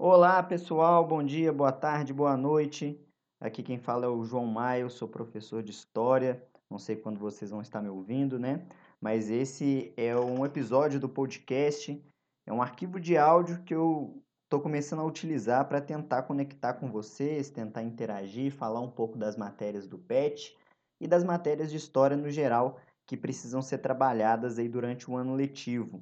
Olá, pessoal. Bom dia, boa tarde, boa noite. Aqui quem fala é o João Maia, eu sou professor de História. Não sei quando vocês vão estar me ouvindo, né? Mas esse é um episódio do podcast, é um arquivo de áudio que eu estou começando a utilizar para tentar conectar com vocês, tentar interagir, falar um pouco das matérias do PET e das matérias de História no geral que precisam ser trabalhadas aí durante o ano letivo.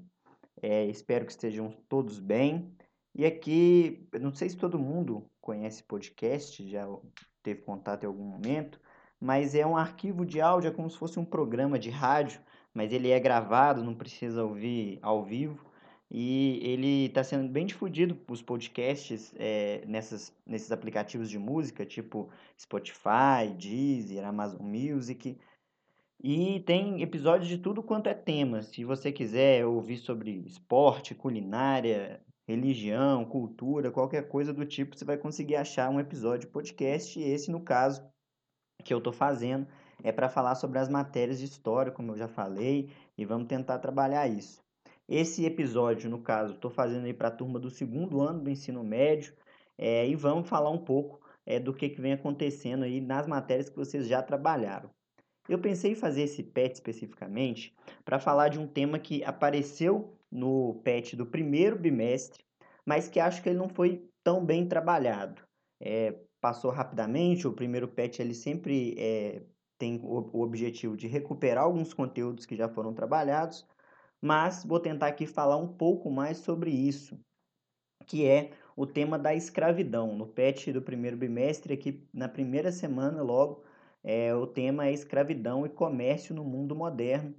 É, espero que estejam todos bem. E aqui, eu não sei se todo mundo conhece podcast, já teve contato em algum momento, mas é um arquivo de áudio, é como se fosse um programa de rádio, mas ele é gravado, não precisa ouvir ao vivo. E ele está sendo bem difundido os podcasts é, nessas, nesses aplicativos de música, tipo Spotify, Deezer, Amazon Music. E tem episódios de tudo quanto é tema. Se você quiser ouvir sobre esporte, culinária, religião, cultura, qualquer coisa do tipo, você vai conseguir achar um episódio podcast. E esse, no caso, que eu estou fazendo, é para falar sobre as matérias de história, como eu já falei, e vamos tentar trabalhar isso. Esse episódio, no caso, estou fazendo aí para a turma do segundo ano do ensino médio, é, e vamos falar um pouco é, do que, que vem acontecendo aí nas matérias que vocês já trabalharam. Eu pensei em fazer esse PET especificamente para falar de um tema que apareceu no PET do primeiro bimestre, mas que acho que ele não foi tão bem trabalhado. É, passou rapidamente, o primeiro PET ele sempre é, tem o, o objetivo de recuperar alguns conteúdos que já foram trabalhados, mas vou tentar aqui falar um pouco mais sobre isso, que é o tema da escravidão. No PET do primeiro bimestre, aqui na primeira semana logo, é, o tema é escravidão e comércio no mundo moderno.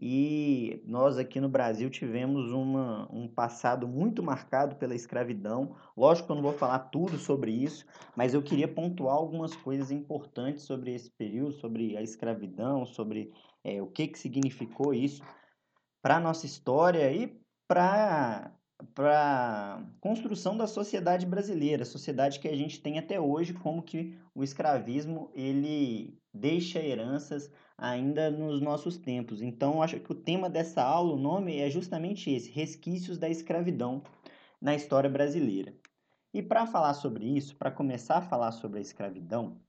E nós aqui no Brasil tivemos uma, um passado muito marcado pela escravidão. Lógico que eu não vou falar tudo sobre isso, mas eu queria pontuar algumas coisas importantes sobre esse período, sobre a escravidão, sobre é, o que, que significou isso para a nossa história e para para construção da sociedade brasileira, sociedade que a gente tem até hoje, como que o escravismo ele deixa heranças ainda nos nossos tempos. Então, acho que o tema dessa aula, o nome é justamente esse: resquícios da escravidão na história brasileira. E para falar sobre isso, para começar a falar sobre a escravidão,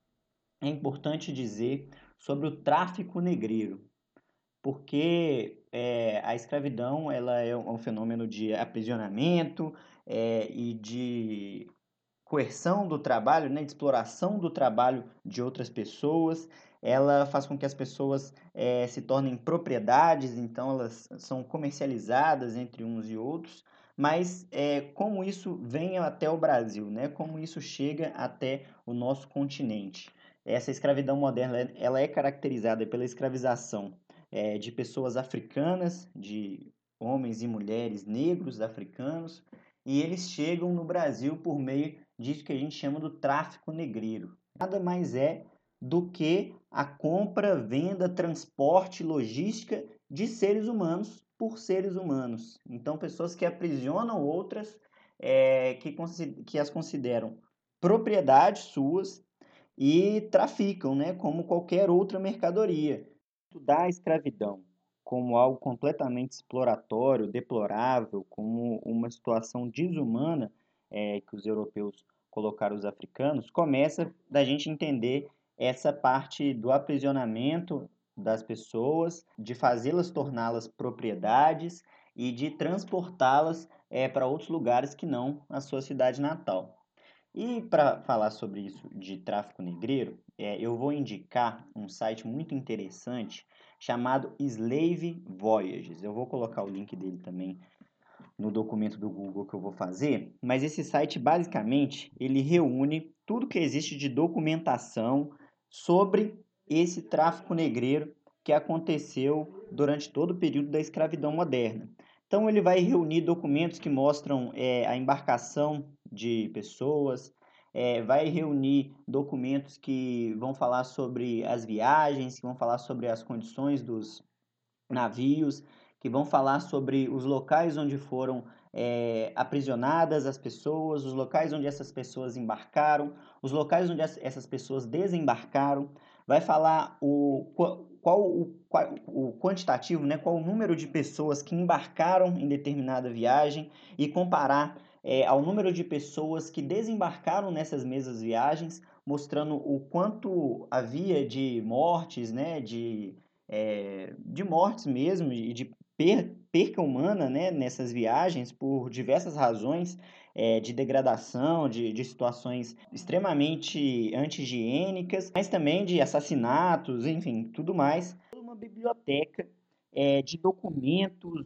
é importante dizer sobre o tráfico negreiro, porque é, a escravidão ela é um fenômeno de aprisionamento é, e de coerção do trabalho, né, de exploração do trabalho de outras pessoas. Ela faz com que as pessoas é, se tornem propriedades, então elas são comercializadas entre uns e outros. Mas como isso vem até o Brasil, né? como isso chega até o nosso continente. Essa escravidão moderna ela é caracterizada pela escravização é, de pessoas africanas, de homens e mulheres negros africanos, e eles chegam no Brasil por meio disso que a gente chama do tráfico negreiro. Nada mais é do que a compra, venda, transporte, logística de seres humanos por seres humanos. Então, pessoas que aprisionam outras, é, que, que as consideram propriedades suas e traficam, né, como qualquer outra mercadoria estudar a escravidão como algo completamente exploratório, deplorável, como uma situação desumana é, que os europeus colocaram os africanos, começa da gente entender essa parte do aprisionamento das pessoas, de fazê-las torná-las propriedades e de transportá-las é, para outros lugares que não a sua cidade natal. E para falar sobre isso de tráfico negreiro, é, eu vou indicar um site muito interessante chamado Slave Voyages. Eu vou colocar o link dele também no documento do Google que eu vou fazer, mas esse site basicamente ele reúne tudo que existe de documentação sobre esse tráfico negreiro que aconteceu durante todo o período da escravidão moderna. Então ele vai reunir documentos que mostram é, a embarcação de pessoas, é, vai reunir documentos que vão falar sobre as viagens, que vão falar sobre as condições dos navios, que vão falar sobre os locais onde foram é, aprisionadas as pessoas, os locais onde essas pessoas embarcaram, os locais onde essas pessoas desembarcaram, vai falar o, qual, o, o quantitativo, né, qual o número de pessoas que embarcaram em determinada viagem e comparar é, ao número de pessoas que desembarcaram nessas mesmas viagens, mostrando o quanto havia de mortes, né, de, é, de mortes mesmo, e de per, perca humana né, nessas viagens por diversas razões é, de degradação, de, de situações extremamente anti-higiênicas, mas também de assassinatos, enfim, tudo mais. Uma biblioteca é, de documentos,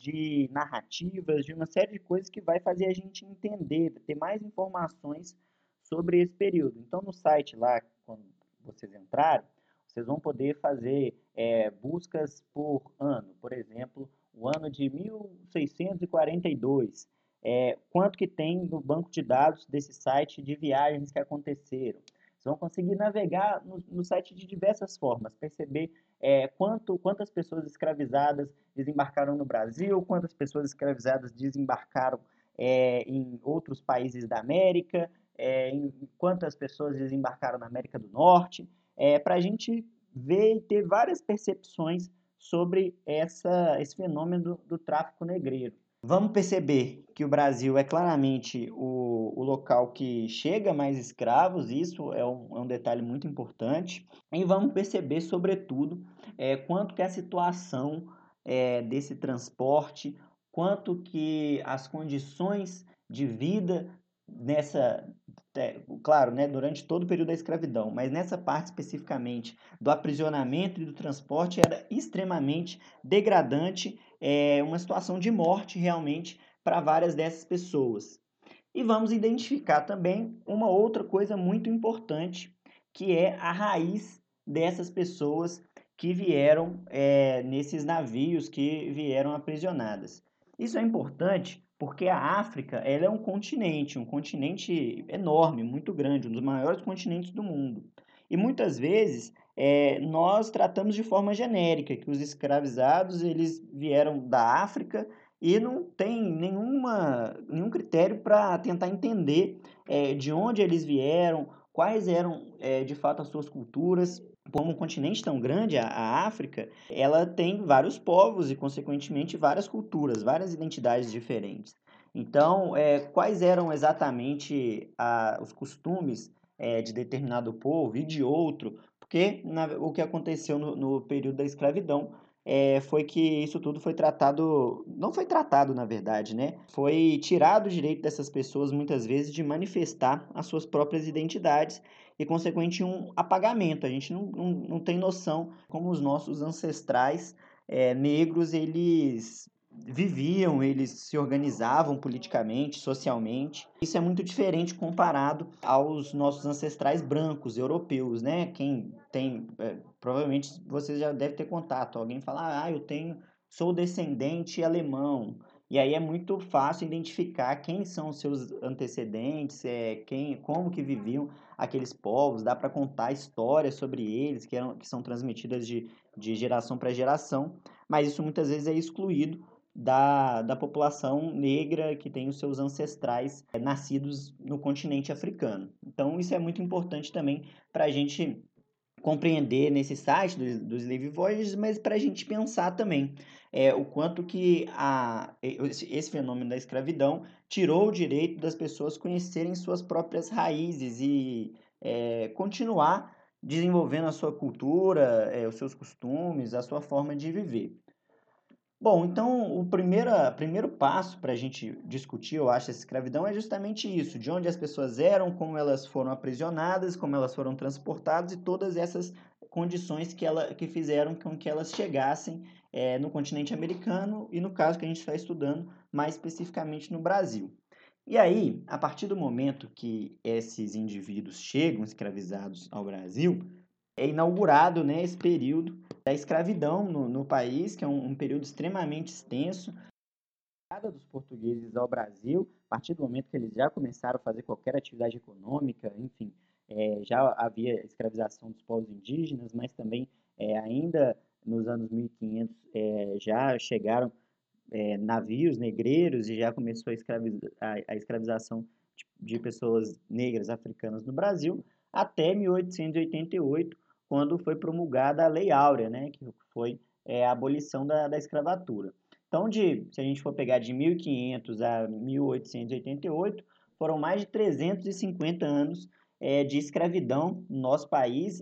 de narrativas, de uma série de coisas que vai fazer a gente entender, ter mais informações sobre esse período. Então, no site lá, quando vocês entrarem, vocês vão poder fazer é, buscas por ano. Por exemplo, o ano de 1642. É, quanto que tem no banco de dados desse site de viagens que aconteceram. Vocês vão conseguir navegar no, no site de diversas formas, perceber é, quanto, quantas pessoas escravizadas desembarcaram no Brasil, quantas pessoas escravizadas desembarcaram é, em outros países da América, é, em quantas pessoas desembarcaram na América do Norte, é, para a gente ver e ter várias percepções sobre essa, esse fenômeno do, do tráfico negreiro. Vamos perceber que o Brasil é claramente o, o local que chega mais escravos, isso é um, é um detalhe muito importante. E vamos perceber, sobretudo, é, quanto que a situação é, desse transporte, quanto que as condições de vida nessa, claro, né, durante todo o período da escravidão, mas nessa parte especificamente do aprisionamento e do transporte era extremamente degradante, é, uma situação de morte realmente para várias dessas pessoas. E vamos identificar também uma outra coisa muito importante, que é a raiz dessas pessoas que vieram é, nesses navios que vieram aprisionadas. Isso é importante porque a África ela é um continente, um continente enorme, muito grande, um dos maiores continentes do mundo. E muitas vezes é, nós tratamos de forma genérica que os escravizados eles vieram da África e não tem nenhuma, nenhum critério para tentar entender é, de onde eles vieram, quais eram é, de fato as suas culturas como um continente tão grande, a, a, África, ela tem vários povos e, consequentemente, várias culturas, várias identidades diferentes. Então, é, quais eram exatamente a, os costumes é, de determinado povo e de outro? Porque na, o que aconteceu no, no período da escravidão é, foi que isso tudo foi tratado, não foi tratado na verdade, né? Foi tirado o direito dessas pessoas muitas vezes de manifestar as suas próprias identidades e, consequente, um apagamento. A gente não, não, não tem noção como os nossos ancestrais é, negros eles viviam, eles se organizavam politicamente, socialmente. Isso é muito diferente comparado aos nossos ancestrais brancos, europeus, né? Quem tem, é, provavelmente você já deve ter contato. Alguém fala, ah, eu tenho, sou descendente alemão. E aí é muito fácil identificar quem são os seus antecedentes, é, quem, como que viviam aqueles povos, dá para contar histórias sobre eles que, eram, que são transmitidas de, de geração para geração, mas isso muitas vezes é excluído da, da população negra que tem os seus ancestrais é, nascidos no continente africano. Então, isso é muito importante também para a gente compreender nesse site dos, dos Voyages, mas para a gente pensar também é, o quanto que a, esse fenômeno da escravidão tirou o direito das pessoas conhecerem suas próprias raízes e é, continuar desenvolvendo a sua cultura, é, os seus costumes, a sua forma de viver. Bom, então o primeiro, primeiro passo para a gente discutir, eu acho, essa escravidão é justamente isso: de onde as pessoas eram, como elas foram aprisionadas, como elas foram transportadas e todas essas condições que, ela, que fizeram com que elas chegassem é, no continente americano e, no caso que a gente está estudando, mais especificamente no Brasil. E aí, a partir do momento que esses indivíduos chegam escravizados ao Brasil, é inaugurado né, esse período da escravidão no, no país, que é um, um período extremamente extenso. A chegada dos portugueses ao Brasil, a partir do momento que eles já começaram a fazer qualquer atividade econômica, enfim, é, já havia escravização dos povos indígenas, mas também é, ainda nos anos 1500 é, já chegaram é, navios negreiros e já começou a, escraviza a, a escravização de, de pessoas negras africanas no Brasil, até 1888, quando foi promulgada a Lei Áurea, né, que foi é, a abolição da, da escravatura. Então, de, se a gente for pegar de 1500 a 1888, foram mais de 350 anos é, de escravidão no nosso país.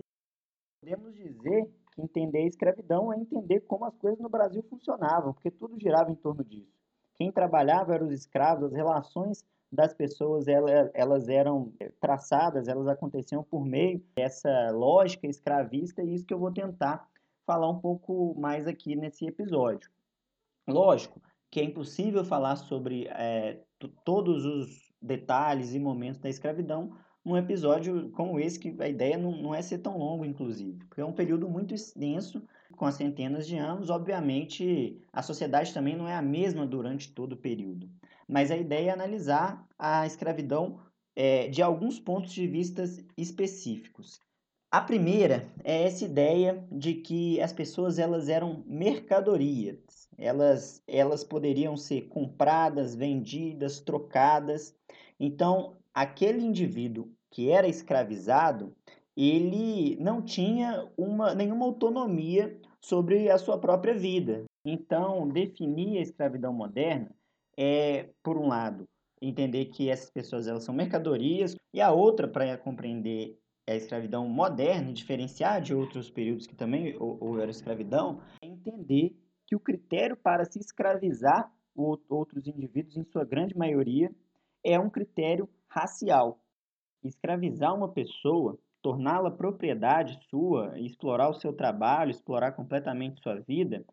Podemos dizer que entender escravidão é entender como as coisas no Brasil funcionavam, porque tudo girava em torno disso. Quem trabalhava eram os escravos, as relações das pessoas elas, elas eram traçadas, elas aconteciam por meio dessa lógica escravista, e isso que eu vou tentar falar um pouco mais aqui nesse episódio. Lógico que é impossível falar sobre é, todos os detalhes e momentos da escravidão num episódio como esse, que a ideia não, não é ser tão longo, inclusive, porque é um período muito extenso, com as centenas de anos. Obviamente, a sociedade também não é a mesma durante todo o período, mas a ideia é analisar a escravidão é, de alguns pontos de vista específicos. A primeira é essa ideia de que as pessoas elas eram mercadorias. Elas, elas poderiam ser compradas, vendidas, trocadas. Então, aquele indivíduo que era escravizado, ele não tinha uma, nenhuma autonomia sobre a sua própria vida. Então, definir a escravidão moderna é, por um lado, entender que essas pessoas elas são mercadorias, e a outra, para compreender a escravidão moderna, diferenciar de outros períodos que também houveram escravidão, é entender que o critério para se escravizar outros indivíduos, em sua grande maioria, é um critério racial. Escravizar uma pessoa, torná-la propriedade sua, explorar o seu trabalho, explorar completamente sua vida,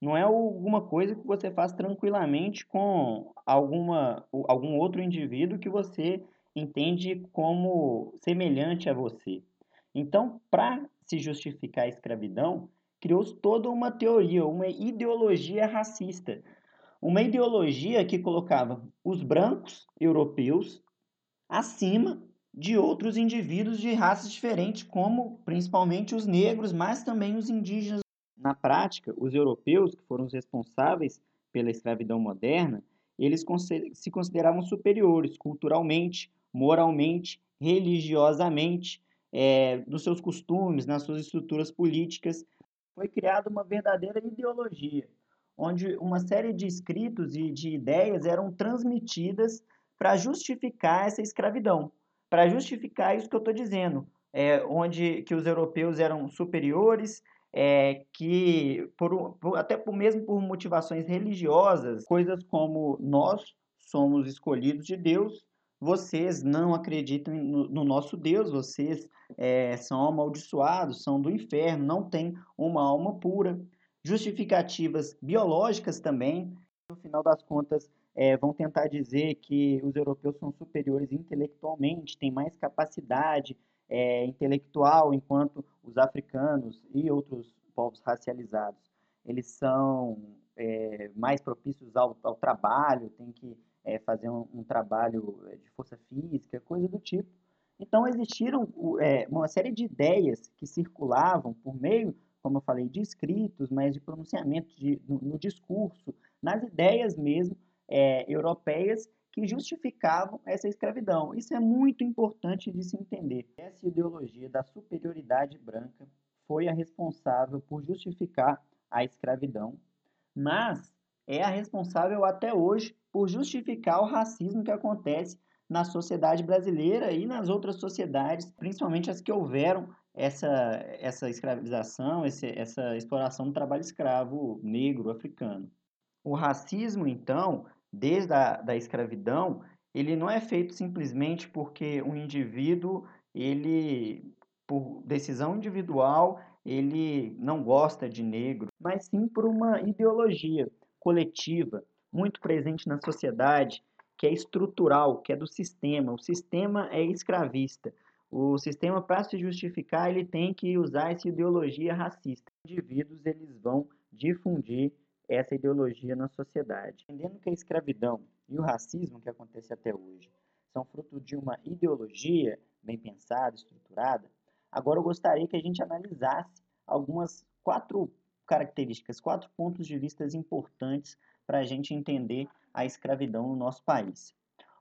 não é alguma coisa que você faz tranquilamente com alguma, algum outro indivíduo que você entende como semelhante a você. Então, para se justificar a escravidão, criou-se toda uma teoria, uma ideologia racista. Uma ideologia que colocava os brancos europeus acima de outros indivíduos de raças diferentes, como principalmente os negros, mas também os indígenas. Na prática, os europeus, que foram os responsáveis pela escravidão moderna, eles se consideravam superiores culturalmente, moralmente, religiosamente, é, nos seus costumes, nas suas estruturas políticas. Foi criada uma verdadeira ideologia, onde uma série de escritos e de ideias eram transmitidas para justificar essa escravidão, para justificar isso que eu estou dizendo, é, onde que os europeus eram superiores, é, que por, por, até por, mesmo por motivações religiosas, coisas como nós somos escolhidos de Deus, vocês não acreditam no, no nosso Deus, vocês é, são amaldiçoados, são do inferno, não têm uma alma pura. Justificativas biológicas também, no final das contas, é, vão tentar dizer que os europeus são superiores intelectualmente, têm mais capacidade é, intelectual, enquanto os africanos e outros povos racializados eles são é, mais propícios ao, ao trabalho, têm que é, fazer um, um, trabalho é, de força física, coisa do tipo. Então, existiram é, uma série de ideias que circulavam por meio, como eu falei, de escritos, mas de pronunciamentos de, no, no, discurso, nas ideias mesmo é, europeias que justificavam essa escravidão. Isso é muito importante de se entender. Essa ideologia da superioridade branca foi a responsável por justificar a escravidão, mas é a responsável até hoje por justificar o racismo que acontece na sociedade brasileira e nas outras sociedades, principalmente as que houveram essa, essa escravização, esse, essa exploração do trabalho escravo negro africano. O racismo, então, desde a da escravidão, ele não é feito simplesmente porque um indivíduo, ele, por decisão individual, ele não gosta de negro, mas sim por uma ideologia coletiva muito presente na sociedade, que é estrutural, que é do sistema. O sistema é escravista. O sistema, para se justificar, ele tem que usar essa ideologia racista. Os indivíduos eles vão difundir essa ideologia na sociedade. Entendendo que a escravidão e o racismo que acontece até hoje são fruto de uma ideologia bem pensada, estruturada, agora eu gostaria que a gente analisasse algumas quatro características, quatro pontos de vista importantes para a gente entender a escravidão no nosso país.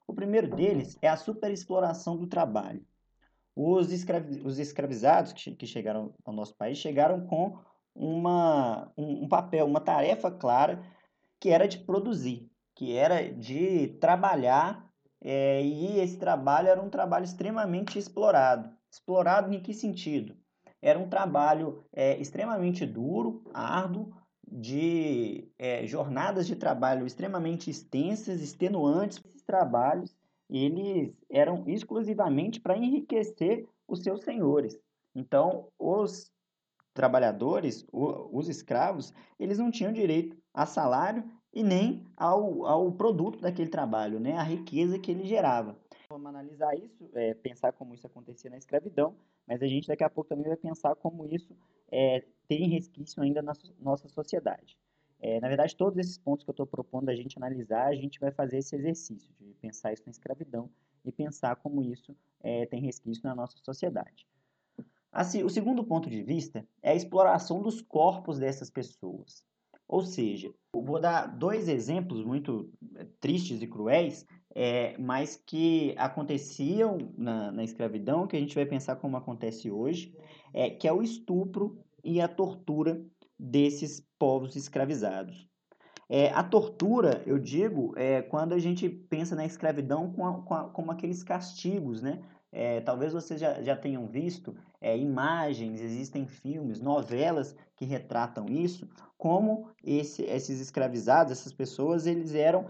O primeiro deles é a superexploração do trabalho. Os, escravi os escravizados que, que chegaram ao nosso país chegaram com uma, um, papel, uma tarefa clara que era de produzir, que era de trabalhar, é, e esse trabalho era um trabalho extremamente explorado. Explorado em que sentido? Era um trabalho é, extremamente duro, árduo, de é, jornadas de trabalho extremamente extensas, extenuantes. Esses trabalhos eles eram exclusivamente para enriquecer os seus senhores. Então, os trabalhadores, os escravos, eles não tinham direito a salário e nem ao, ao produto daquele trabalho, né? a riqueza que ele gerava. Vamos analisar isso, é, pensar como isso acontecia na escravidão, mas a gente daqui a pouco também vai pensar como isso é, tem resquício ainda na nossa sociedade. É, na verdade, todos esses pontos que eu estou propondo a gente analisar, a gente vai fazer esse exercício de pensar isso na escravidão e pensar como isso é, tem resquício na nossa sociedade. Assim, o segundo ponto de vista é a exploração dos corpos dessas pessoas. Ou seja, vou dar dois exemplos muito é, tristes e cruéis, é, mas que aconteciam na, na, escravidão, que a gente vai pensar como acontece hoje, é, que é o estupro e a tortura desses povos escravizados. É, a tortura, eu digo, é quando a gente pensa na escravidão com a, com como aqueles castigos, né? É, talvez vocês já, já tenham visto é, imagens, existem filmes, novelas que retratam isso, como esse, esses escravizados, essas pessoas, eles eram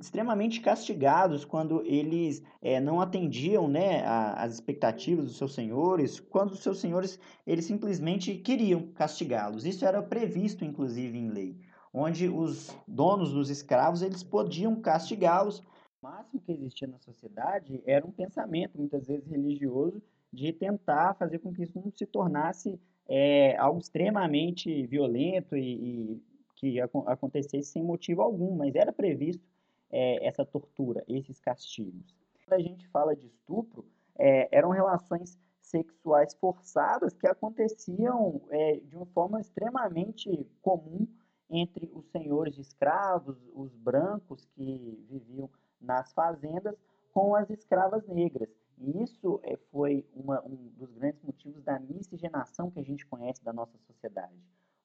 extremamente castigados quando eles é, não atendiam né, às expectativas dos seus senhores, quando os seus senhores eles simplesmente queriam castigá-los. Isso era previsto, inclusive, em lei, onde os donos dos escravos eles podiam castigá-los o máximo que existia na sociedade era um pensamento, muitas vezes religioso, de tentar fazer com que isso não se tornasse é, algo extremamente violento e, e que ac acontecesse sem motivo algum, mas era previsto é, essa tortura, esses castigos. Quando a gente fala de estupro, é, eram relações sexuais forçadas que aconteciam é, de uma forma extremamente comum entre os senhores de escravos, os brancos que viviam nas fazendas com as escravas negras. E isso é, foi uma, um dos grandes motivos da miscigenação que a gente conhece da nossa sociedade,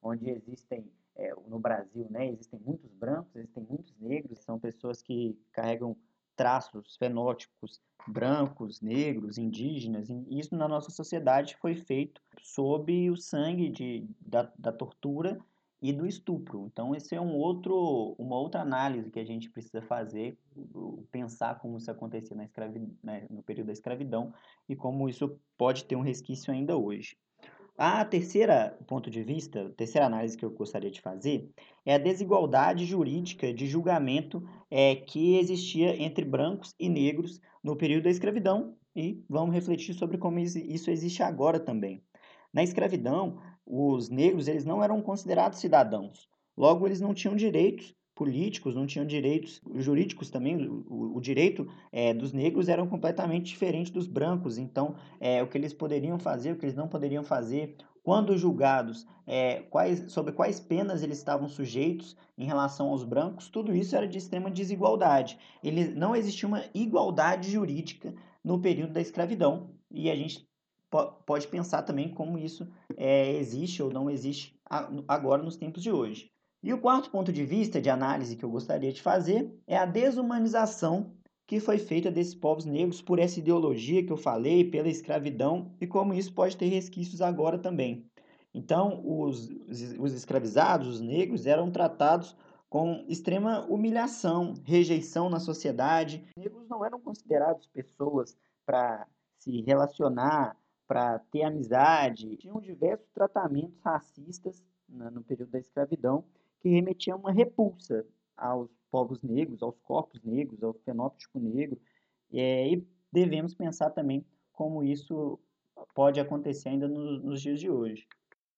onde existem, é, no Brasil, né, existem muitos brancos, existem muitos negros, são pessoas que carregam traços fenótipos brancos, negros, indígenas, e isso na nossa sociedade foi feito sob o sangue de, da, da tortura e do estupro. Então, esse é um outro, uma outra análise que a gente precisa fazer, pensar como isso acontecia na escravidão, né, no período da escravidão e como isso pode ter um resquício ainda hoje. A terceira ponto de vista, a terceira análise que eu gostaria de fazer é a desigualdade jurídica de julgamento é, que existia entre brancos e negros no período da escravidão e vamos refletir sobre como isso existe agora também. Na escravidão, os negros eles não eram considerados cidadãos. Logo, eles não tinham direitos políticos, não tinham direitos jurídicos também. O, o direito é, dos negros era completamente diferente dos brancos. Então, é, o que eles poderiam fazer, o que eles não poderiam fazer, quando julgados, é, quais, sobre quais penas eles estavam sujeitos em relação aos brancos, tudo isso era de extrema desigualdade. Ele, não existia uma igualdade jurídica no período da escravidão. E a gente pode pensar também como isso é, existe ou não existe agora nos tempos de hoje. E o quarto ponto de vista de análise que eu gostaria de fazer é a desumanização que foi feita desses povos negros por essa ideologia que eu falei, pela escravidão e como isso pode ter resquícios agora também. Então, os, os escravizados, os negros, eram tratados com extrema humilhação, rejeição na sociedade. Os negros não eram considerados pessoas para se relacionar, para ter amizade. Tinham diversos tratamentos racistas né, no período da escravidão que remetiam uma repulsa aos povos negros, aos corpos negros, ao fenótipo negro. É, e devemos pensar também como isso pode acontecer ainda no, nos dias de hoje.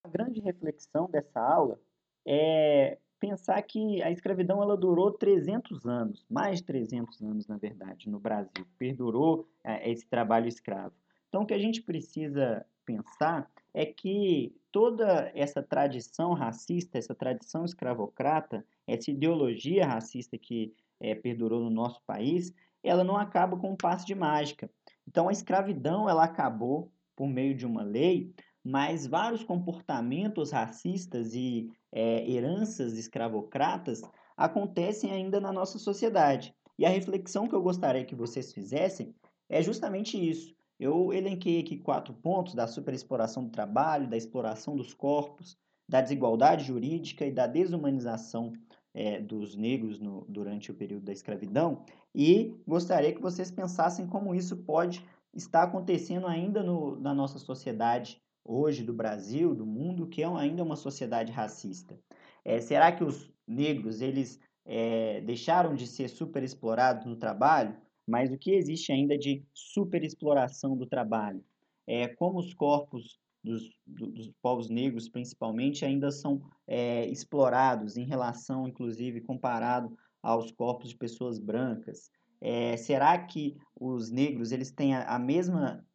A grande reflexão dessa aula é pensar que a escravidão ela durou 300 anos, mais de 300 anos, na verdade, no Brasil. Perdurou é, esse trabalho escravo. Então, o que a gente precisa pensar é que toda essa tradição racista, essa tradição escravocrata, essa ideologia racista que é, perdurou no nosso país, ela não acaba com um passe de mágica. Então, a escravidão ela acabou por meio de uma lei, mas vários comportamentos racistas e é, heranças escravocratas acontecem ainda na nossa sociedade. E a reflexão que eu gostaria que vocês fizessem é justamente isso. Eu elenquei aqui quatro pontos da superexploração do trabalho, da exploração dos corpos, da desigualdade jurídica e da desumanização é, dos negros no, durante o período da escravidão, e gostaria que vocês pensassem como isso pode estar acontecendo ainda no, na nossa sociedade hoje, do Brasil, do mundo, que é ainda uma sociedade racista. É, será que os negros eles é, deixaram de ser superexplorados no trabalho? Mas o que existe ainda de superexploração do trabalho? É, como os corpos dos, dos povos negros, principalmente, ainda são é, explorados em relação, inclusive, comparado aos corpos de pessoas brancas. É, será que os negros eles têm a, a mesma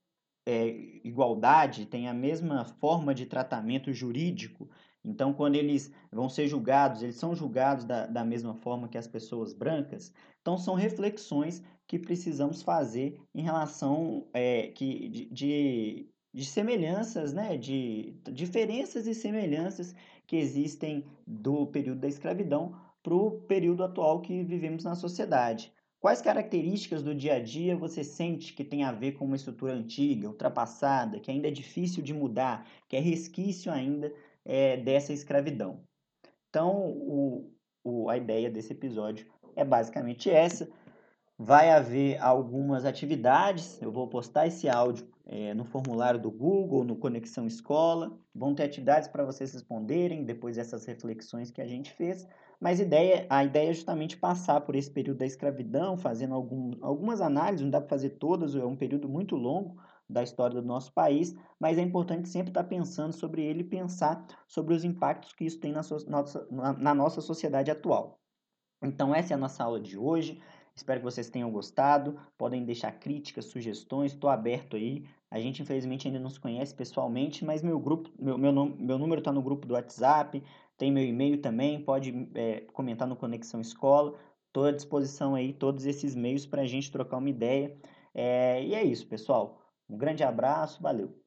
é, igualdade, têm a mesma forma de tratamento jurídico então, quando eles vão ser julgados, eles são julgados da, da mesma forma que as pessoas brancas. Então, são reflexões que precisamos fazer em relação é, que, de, de, de, semelhanças, né? de diferenças e semelhanças que existem do período da escravidão para o período atual que vivemos na sociedade. Quais características do dia a dia você sente que tem a ver com uma estrutura antiga, ultrapassada, que ainda é difícil de mudar, que é resquício ainda é, dessa escravidão. Então, o, o, a ideia desse episódio é basicamente essa. Vai haver algumas atividades, eu vou postar esse áudio é, no formulário do Google, no Conexão Escola. Vão ter atividades para vocês responderem depois dessas reflexões que a gente fez. Mas ideia, a ideia é justamente passar por esse período da escravidão, fazendo algum, algumas análises, não dá para fazer todas, é um período muito longo, da história do nosso país, mas é importante sempre estar pensando sobre ele e pensar sobre os impactos que isso tem na, so nossa, na nossa sociedade atual. Então, essa é a nossa aula de hoje. Espero que vocês tenham gostado. Podem deixar críticas, sugestões, estou aberto aí. A gente, infelizmente, ainda não se conhece pessoalmente, mas meu grupo, meu, meu, meu número está no grupo do WhatsApp, tem meu e-mail também, pode é, comentar no Conexão Escola. Estou à disposição aí, todos esses meios para a gente trocar uma ideia. É, e é isso, pessoal. Um grande abraço, valeu!